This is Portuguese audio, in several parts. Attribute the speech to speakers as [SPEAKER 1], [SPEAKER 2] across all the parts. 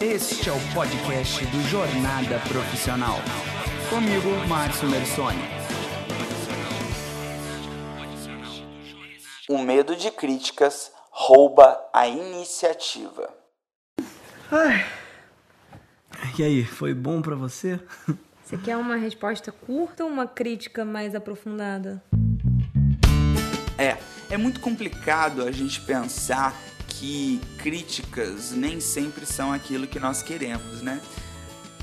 [SPEAKER 1] Este é o podcast do Jornada Profissional. Comigo, Márcio Mersoni.
[SPEAKER 2] O medo de críticas rouba a iniciativa.
[SPEAKER 1] Ai. E aí, foi bom para você?
[SPEAKER 3] Você quer uma resposta curta ou uma crítica mais aprofundada?
[SPEAKER 2] É, é muito complicado a gente pensar que críticas nem sempre são aquilo que nós queremos, né?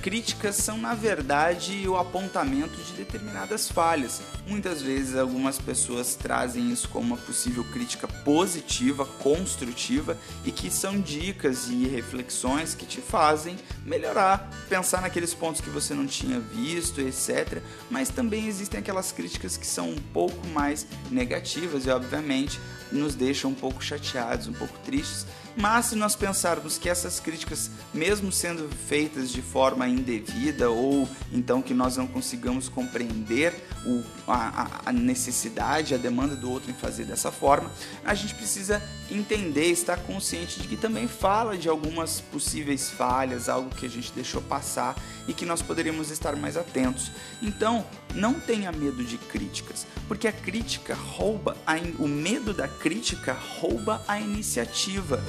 [SPEAKER 2] Críticas são, na verdade, o apontamento de determinadas falhas. Muitas vezes, algumas pessoas trazem isso como uma possível crítica positiva, construtiva e que são dicas e reflexões que te fazem melhorar, pensar naqueles pontos que você não tinha visto, etc. Mas também existem aquelas críticas que são um pouco mais negativas e, obviamente, nos deixam um pouco chateados, um pouco tristes. Mas se nós pensarmos que essas críticas, mesmo sendo feitas de forma indevida ou então que nós não consigamos compreender o, a, a necessidade, a demanda do outro em fazer dessa forma, a gente precisa entender, estar consciente de que também fala de algumas possíveis falhas, algo que a gente deixou passar e que nós poderíamos estar mais atentos. Então, não tenha medo de críticas, porque a crítica rouba, a, o medo da crítica rouba a iniciativa.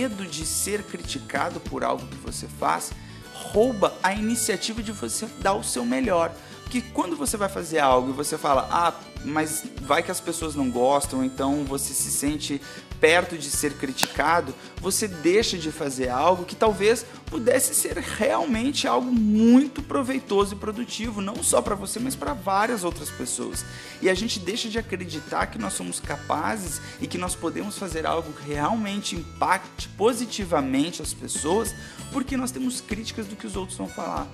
[SPEAKER 2] Medo de ser criticado por algo que você faz rouba a iniciativa de você dar o seu melhor. Porque quando você vai fazer algo e você fala, ah, mas vai que as pessoas não gostam, então você se sente perto de ser criticado, você deixa de fazer algo que talvez pudesse ser realmente algo muito proveitoso e produtivo, não só para você, mas para várias outras pessoas. E a gente deixa de acreditar que nós somos capazes e que nós podemos fazer algo que realmente impacte positivamente as pessoas, porque nós temos críticas do que os outros vão falar.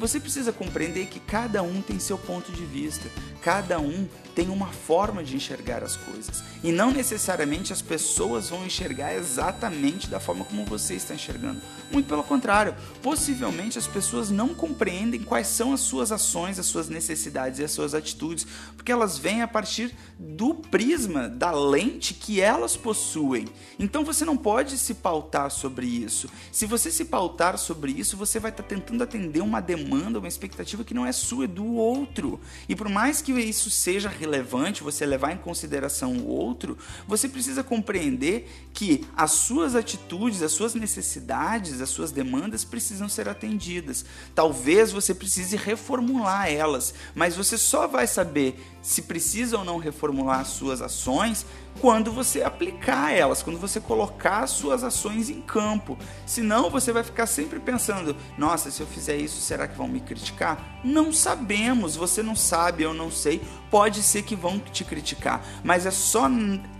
[SPEAKER 2] Você precisa compreender que cada um tem seu ponto de vista, cada um tem uma forma de enxergar as coisas. E não necessariamente as pessoas vão enxergar exatamente da forma como você está enxergando. Muito pelo contrário, possivelmente as pessoas não compreendem quais são as suas ações, as suas necessidades e as suas atitudes, porque elas vêm a partir do prisma, da lente que elas possuem. Então você não pode se pautar sobre isso. Se você se pautar sobre isso, você vai estar tentando atender uma demanda, uma expectativa que não é sua, é do outro. E por mais que isso seja relevante, você levar em consideração o outro, você precisa compreender que as suas atitudes, as suas necessidades, as suas demandas precisam ser atendidas. Talvez você precise reformular elas, mas você só vai saber se precisa ou não reformular as suas ações quando você aplicar elas, quando você colocar as suas ações em campo. Senão você vai ficar sempre pensando: nossa, se eu fizer isso, será que vão me criticar? Não sabemos, você não sabe, eu não sei. Pode ser que vão te criticar, mas é só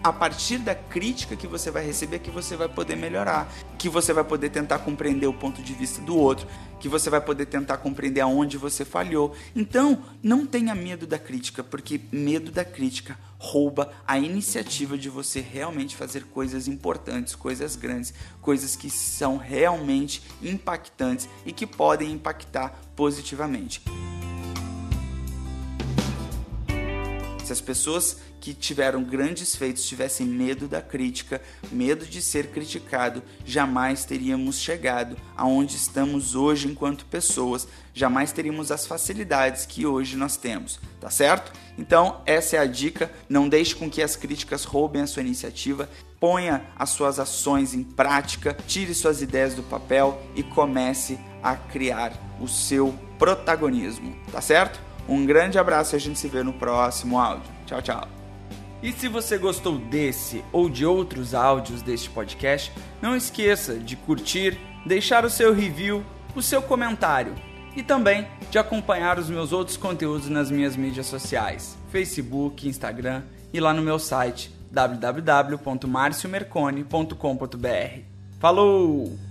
[SPEAKER 2] a partir da crítica que você vai receber que você vai poder melhorar, que você vai poder tentar compreender o ponto de vista do outro, que você vai poder tentar compreender aonde você falhou. Então, não tenha medo da crítica, porque medo da crítica rouba a iniciativa de você realmente fazer coisas importantes, coisas grandes, coisas que são realmente impactantes e que podem impactar positivamente. Se as pessoas que tiveram grandes feitos tivessem medo da crítica, medo de ser criticado, jamais teríamos chegado aonde estamos hoje enquanto pessoas, jamais teríamos as facilidades que hoje nós temos, tá certo? Então, essa é a dica, não deixe com que as críticas roubem a sua iniciativa, ponha as suas ações em prática, tire suas ideias do papel e comece a criar o seu protagonismo, tá certo? Um grande abraço e a gente se vê no próximo áudio. Tchau, tchau.
[SPEAKER 1] E se você gostou desse ou de outros áudios deste podcast, não esqueça de curtir, deixar o seu review, o seu comentário e também de acompanhar os meus outros conteúdos nas minhas mídias sociais, Facebook, Instagram e lá no meu site www.marciomercone.com.br. Falou!